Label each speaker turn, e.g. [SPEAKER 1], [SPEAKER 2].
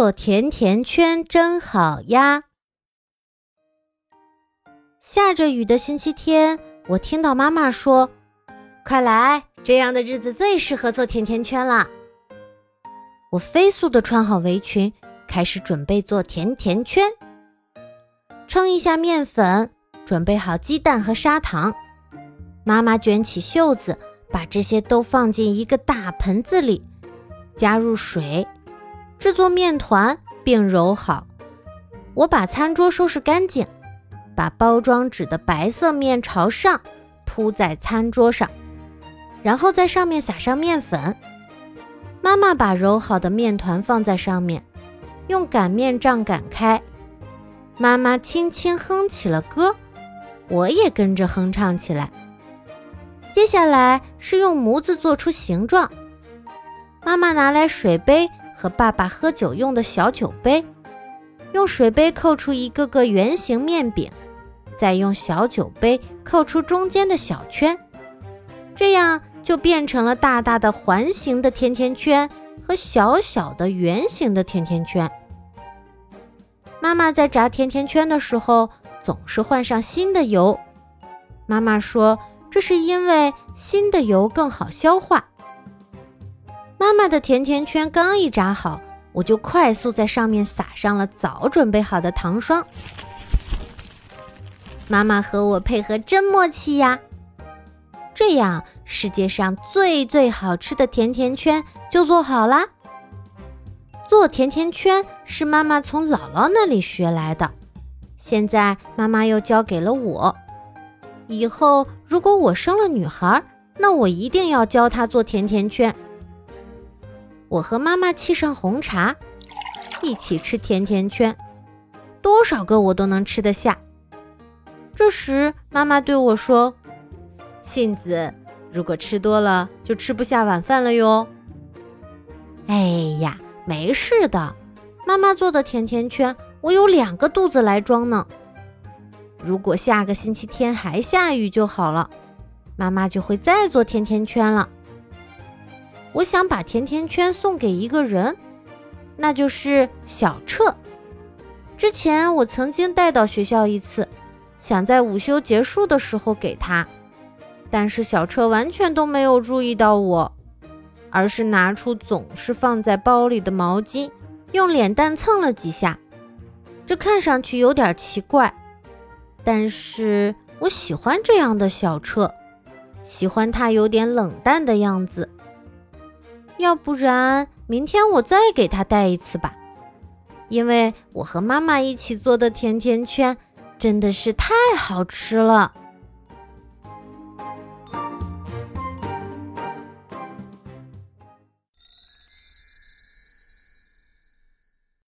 [SPEAKER 1] 做甜甜圈真好呀！下着雨的星期天，我听到妈妈说：“快来，这样的日子最适合做甜甜圈了。”我飞速的穿好围裙，开始准备做甜甜圈。称一下面粉，准备好鸡蛋和砂糖。妈妈卷起袖子，把这些都放进一个大盆子里，加入水。制作面团并揉好，我把餐桌收拾干净，把包装纸的白色面朝上铺在餐桌上，然后在上面撒上面粉。妈妈把揉好的面团放在上面，用擀面杖擀开。妈妈轻轻哼起了歌，我也跟着哼唱起来。接下来是用模子做出形状，妈妈拿来水杯。和爸爸喝酒用的小酒杯，用水杯扣出一个个圆形面饼，再用小酒杯扣出中间的小圈，这样就变成了大大的环形的甜甜圈和小小的圆形的甜甜圈。妈妈在炸甜甜圈的时候总是换上新的油，妈妈说这是因为新的油更好消化。妈妈的甜甜圈刚一炸好，我就快速在上面撒上了早准备好的糖霜。妈妈和我配合真默契呀！这样，世界上最最好吃的甜甜圈就做好啦。做甜甜圈是妈妈从姥姥那里学来的，现在妈妈又教给了我。以后如果我生了女孩，那我一定要教她做甜甜圈。我和妈妈沏上红茶，一起吃甜甜圈，多少个我都能吃得下。这时，妈妈对我说：“杏子，如果吃多了，就吃不下晚饭了哟。”哎呀，没事的，妈妈做的甜甜圈，我有两个肚子来装呢。如果下个星期天还下雨就好了，妈妈就会再做甜甜圈了。我想把甜甜圈送给一个人，那就是小彻。之前我曾经带到学校一次，想在午休结束的时候给他，但是小彻完全都没有注意到我，而是拿出总是放在包里的毛巾，用脸蛋蹭了几下。这看上去有点奇怪，但是我喜欢这样的小彻，喜欢他有点冷淡的样子。要不然明天我再给他带一次吧，因为我和妈妈一起做的甜甜圈真的是太好吃了。